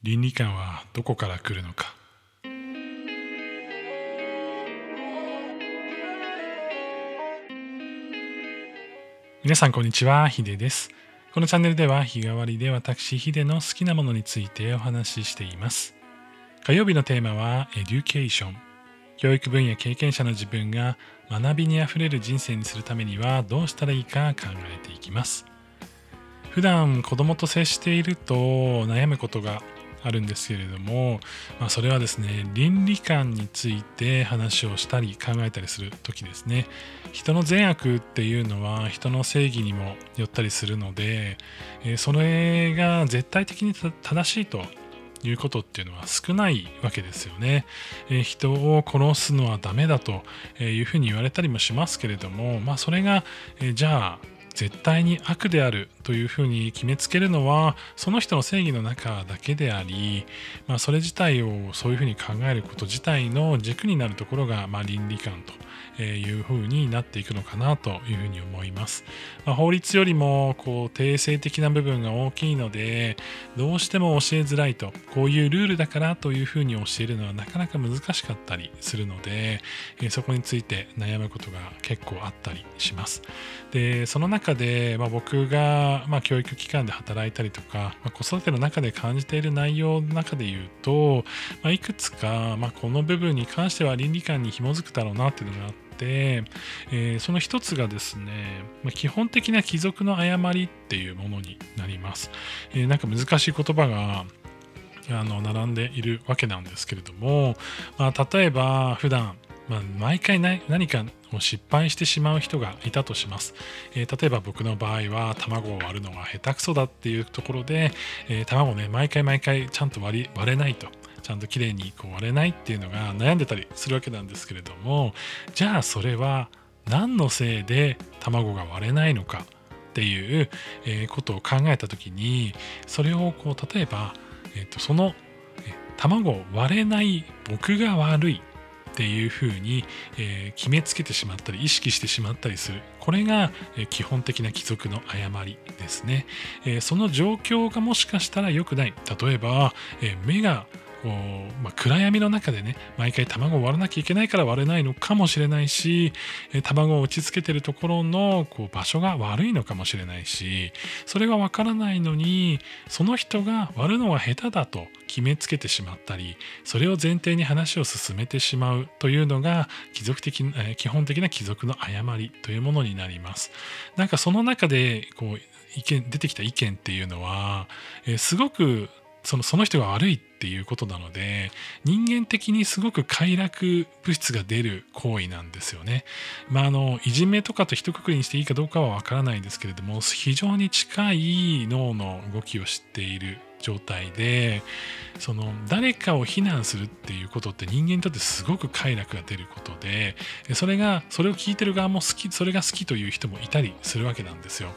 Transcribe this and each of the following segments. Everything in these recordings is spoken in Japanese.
倫理観はどこから来るのか？皆さんこんにちはヒデです。このチャンネルでは日替わりで私ヒデの好きなものについてお話ししています。火曜日のテーマは education。教育分野経験者の自分が学びにあふれる人生にするためにはどうしたらいいか考えていきます。普段子供と接していると悩むことがあるんですけれども、まあ、それはですね倫理観について話をしたり考えたりする時ですね人の善悪っていうのは人の正義にもよったりするので、えそれが絶対的に正しいということっていうのは少ないわけですよね。え人を殺すのはダメだというふうに言われたりもしますけれども、まあ、それが、えじゃあ絶対に悪であるというふうに決めつけるのはその人の正義の中だけであり、まあ、それ自体をそういうふうに考えること自体の軸になるところが、まあ、倫理観というふうになっていくのかなというふうに思います。まあ、法律よりもこう定性的な部分が大きいのでどうしても教えづらいとこういうルールだからというふうに教えるのはなかなか難しかったりするのでそこについて悩むことが結構あったりします。でその中で、まあ、僕が、まあ、教育機関で働いたりとか、まあ、子育ての中で感じている内容の中で言うと、まあ、いくつか、まあ、この部分に関しては倫理観に紐づくだろうなっていうのがあって、えー、その一つがですね、まあ、基本的な貴族の誤りっていうものになります。えー、なんか難しい言葉があの並んでいるわけなんですけれども、まあ、例えば普段まあ、毎回何かを失敗してしまう人がいたとします、えー、例えば僕の場合は卵を割るのが下手くそだっていうところで、えー、卵ね毎回毎回ちゃんと割り割れないと。ちゃんときれいにこう割れないっていうのが悩んでたりするわけなんですけれどもじゃあそれは何のせいで卵が割れないのか？っていうことを考えた時にそれをこう例えば、えー、とその卵割れない僕が悪いっていうふうに、えー、決めつけてしまったり意識してしまったりする。これが、え、基本的な貴族の誤りですね、え、その状況がもしかしたら良くない。例えば、え目が、まあ、暗闇の中でね毎回卵を割らなきゃいけないから割れないのかもしれないし、え卵を打ちつけてるところのこう場所が悪いのかもしれないしそれがわからないのにその人が割るのが下手だと決めつけてしまったりそれを前提に話を進めてしまうというのが貴族的、え基本的な貴族の誤りというものになります。なんかその中でこう意見出てきた意見っていうのは、えすごくそのその人が悪いっていうことなので人間的にすごく快楽物質が出る行為なんですよね。まああのいじめとかと一括りにしていいかどうかはわからないんですけれども非常に近い脳の動きを知っている状態でその誰かを非難するっていうことって人間にとってすごく快楽が出ることでそれがそれを聞いてる側も好きそれが好きという人もいたりするわけなんですよ。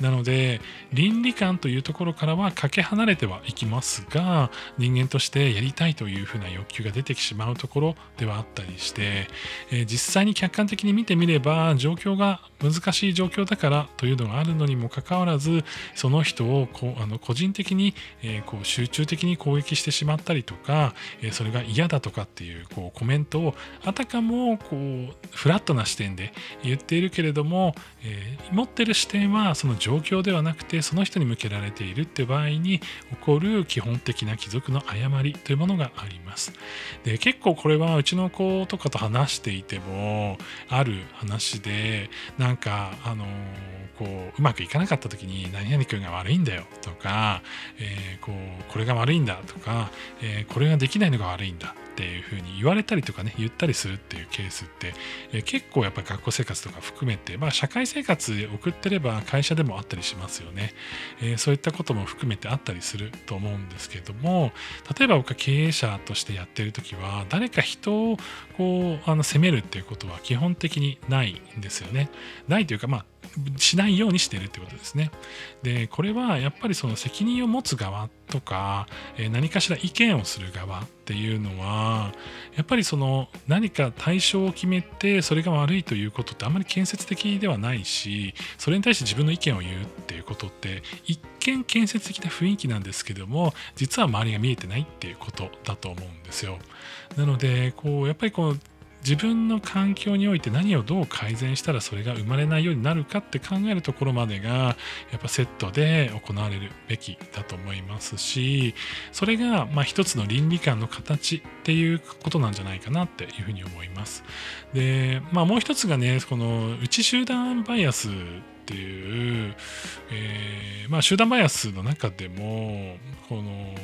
なので倫理観というところからはかけ離れてはいきますが人間としてやりたいというふうな欲求が出てしまうところではあったりして、え実際に客観的に見てみれば状況が難しい状況だからというのがあるのにもかかわらずその人をこうあの個人的にえー、こう集中的に攻撃してしまったりとか、え、それが嫌だとかっていうこうコメントをあたかもこうフラットな視点で言っているけれども、え、持ってる視点はその状況ではなくてその人に向けられているって場合に起こる基本的な貴族の誤りというものがあります。で結構これはうちの子とかと話していてもある話でなんかあのこううまくいかなかった時に何々君が悪いんだよとか、えー、こうこれが悪いんだとか、えー、これができないのが悪いんだ。っていうふうに言われたりとかね言ったりするっていうケースって、え、結構やっぱり学校生活とか含めて、まあ、社会生活で送ってれば会社でもあったりしますよね、え、そういったことも含めてあったりすると思うんですけども例えば僕は経営者としてやってる時は誰か人をこうあの責めるっていうことは基本的にないんですよねないというかまあしないようにしてるってことですね。でこれはやっぱりその責任を持つ側とか、え、何かしら意見をする側っていうのはやっぱりその何か対象を決めてそれが悪いということってあんまり建設的ではないしそれに対して自分の意見を言うっていうことって一見建設的な雰囲気なんですけども実は周りが見えてないっていうことだと思うんですよ。なのでこうやっぱりこう自分の環境において何をどう改善したらそれが生まれないようになるかって考えるところまでがやっぱセットで行われるべきだと思いますしそれがまあ一つの倫理観の形っていうことなんじゃないかなっていうふうに思います。でまあもう一つがねこの内集団バイアスっていう、えーまあ、集団バイアスの中でもこの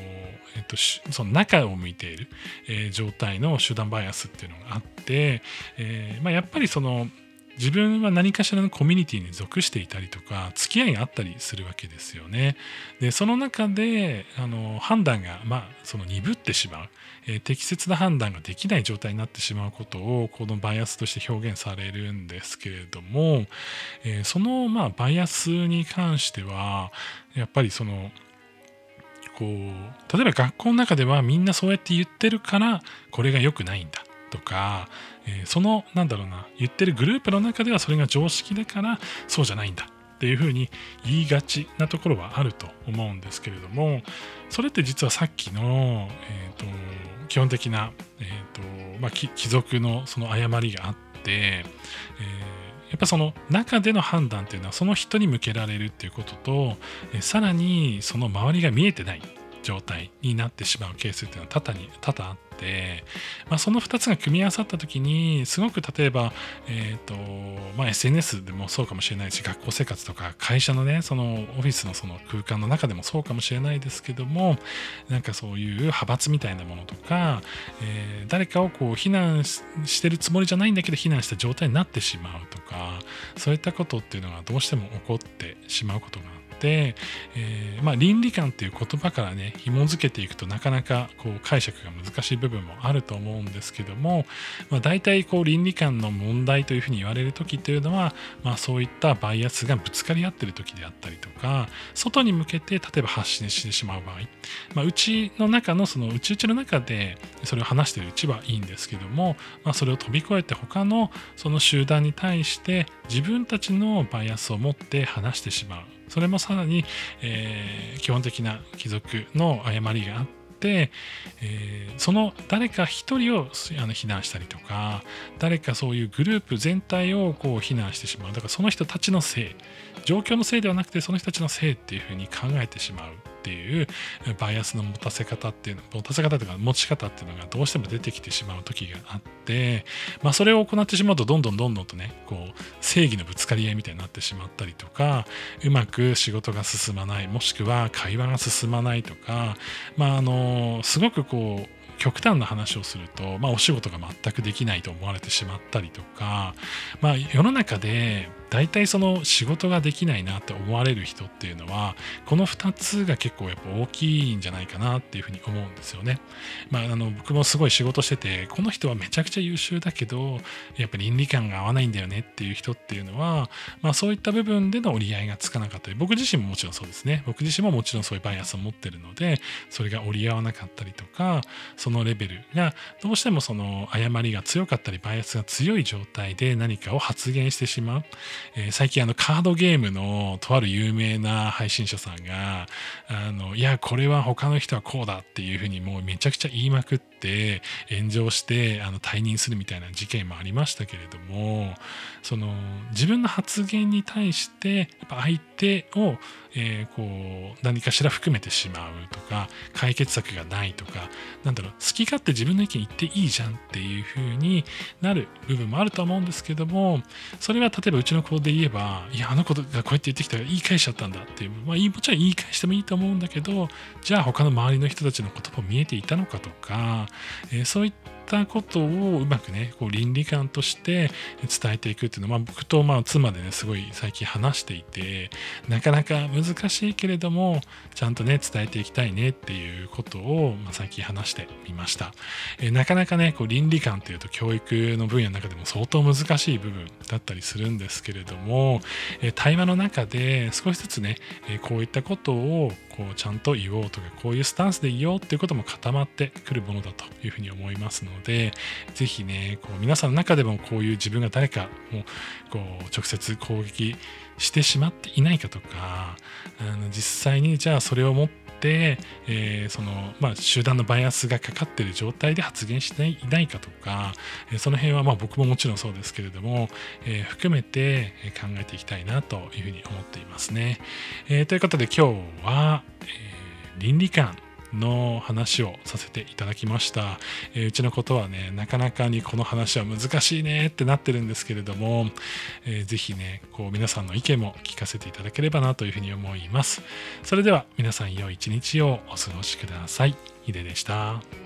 えっと、その中を向いている、えー、状態の集団バイアスっていうのがあって、えーまあ、やっぱりその自分は何かしらのコミュニティに属していたりとか付き合いがあったりするわけですよね。でその中であの判断が、まあ、その鈍ってしまう、えー、適切な判断ができない状態になってしまうことをこのバイアスとして表現されるんですけれども、えー、その、まあ、バイアスに関してはやっぱりそのこう例えば学校の中ではみんなそうやって言ってるからこれが良くないんだとか、えー、そのなんだろうな言ってるグループの中ではそれが常識だからそうじゃないんだっていうふうに言いがちなところはあると思うんですけれどもそれって実はさっきの、えーと、基本的な、えーとまあ、貴族のその誤りがあって、えーやっぱその中での判断っていうのはその人に向けられるっていうこととさらにその周りが見えてない。状態になってしまうケースっていうのは多々に多々あって、まあ、その2つが組み合わさった時にすごく例えば、えーとまあ、SNS でもそうかもしれないし学校生活とか会社のねそのオフィスのその空間の中でもそうかもしれないですけどもなんかそういう派閥みたいなものとか、えー、誰かをこう非難してるつもりじゃないんだけど非難した状態になってしまうとかそういったことっていうのがどうしても起こってしまうことがあって、えー、まあ、倫理観っていう言葉からね紐づけていくとなかなかこう解釈が難しい部分もあると思うんですけども、まあ、大体こう倫理観の問題というふうに言われる時というのは、まあ、そういったバイアスがぶつかり合ってる時であったりとか外に向けて例えば発信してしまう場合、まあ、うちの中のそのうちうちの中でそれを話してるうちはいいんですけども、まあ、それを飛び越えて他のその集団に対して自分たちのバイアスを持って話してしまう。それもさらに、えー、基本的な貴族の誤りがあって、えー、その誰か一人をあの非難したりとか誰かそういうグループ全体をこう非難してしまう。だからその人たちのせい。状況のせいではなくてその人たちのせいっていうふうに考えてしまう。っていうバイアスの持たせ方っていうの持たせ方というか持ち方っていうのがどうしても出てきてしまう時があって、まあ、それを行ってしまうとどんどんどんどんとねこう正義のぶつかり合いみたいになってしまったりとかうまく仕事が進まないもしくは会話が進まないとかまああのすごくこう極端な話をすると、まあ、お仕事が全くできないと思われてしまったりとか、まあ、世の中で大体その仕事ができないなって思われる人っていうのはこの2つが結構やっぱ大きいんじゃないかなっていうふうに思うんですよね。まあ、あの僕もすごい仕事しててこの人はめちゃくちゃ優秀だけどやっぱり倫理観が合わないんだよねっていう人っていうのは、まあ、そういった部分での折り合いがつかなかったり僕自身ももちろんそうですね僕自身ももちろんそういうバイアスを持ってるのでそれが折り合わなかったりとかそのレベルがどうしてもその誤りが強かったりバイアスが強い状態で何かを発言してしまう。えー、最近あのカードゲームのとある有名な配信者さんが、あの、いや、これは他の人はこうだっていうふうにもうめちゃくちゃ言いまくって炎上してあの退任するみたいな事件もありましたけれども、その自分の発言に対してやっぱ相手をえー、こう何かしら含めてしまうとか解決策がないとかなんだろう好き勝手自分の意見言っていいじゃんっていう風になる部分もあると思うんですけどもそれは例えばうちの子で言えばいやあの子がこうやって言ってきたら言い返しちゃったんだっていう、まあ、もちろん言い返してもいいと思うんだけどじゃあ他の周りの人たちの言葉見えていたのかとか、えー、そういったったことをうまくねこう倫理観として伝えていくっていうのは、まあ、僕とまあ妻でねすごい最近話していてなかなか難しいけれどもちゃんとね伝えていきたいねっていうことを、まあ、最近話してみました、えなかなかねこう倫理観っていうと教育の分野の中でも相当難しい部分だったりするんですけれども、え対話の中で少しずつね、えこういったことをこうちゃんと言おうとかこういうスタンスで言おうっていうことも固まってくるものだというふうに思いますので是非ねこう皆さんの中でもこういう自分が誰かをこう直接攻撃してしまっていないかとかあの実際にじゃあそれを持って、えー、そのまあ、集団のバイアスがかかっている状態で発言していないかとか、えその辺はまあ僕ももちろんそうですけれども、えー、含めて考えていきたいなというふうに思っていますね。えー、ということで今日は、え倫理観の話をさせていただきました、えー、うちのことはねなかなかにこの話は難しいねってなってるんですけれども、えー、ぜひねこう皆さんの意見も聞かせていただければなというふうに思います。それでは皆さん良い一日をお過ごしください。ヒデでした。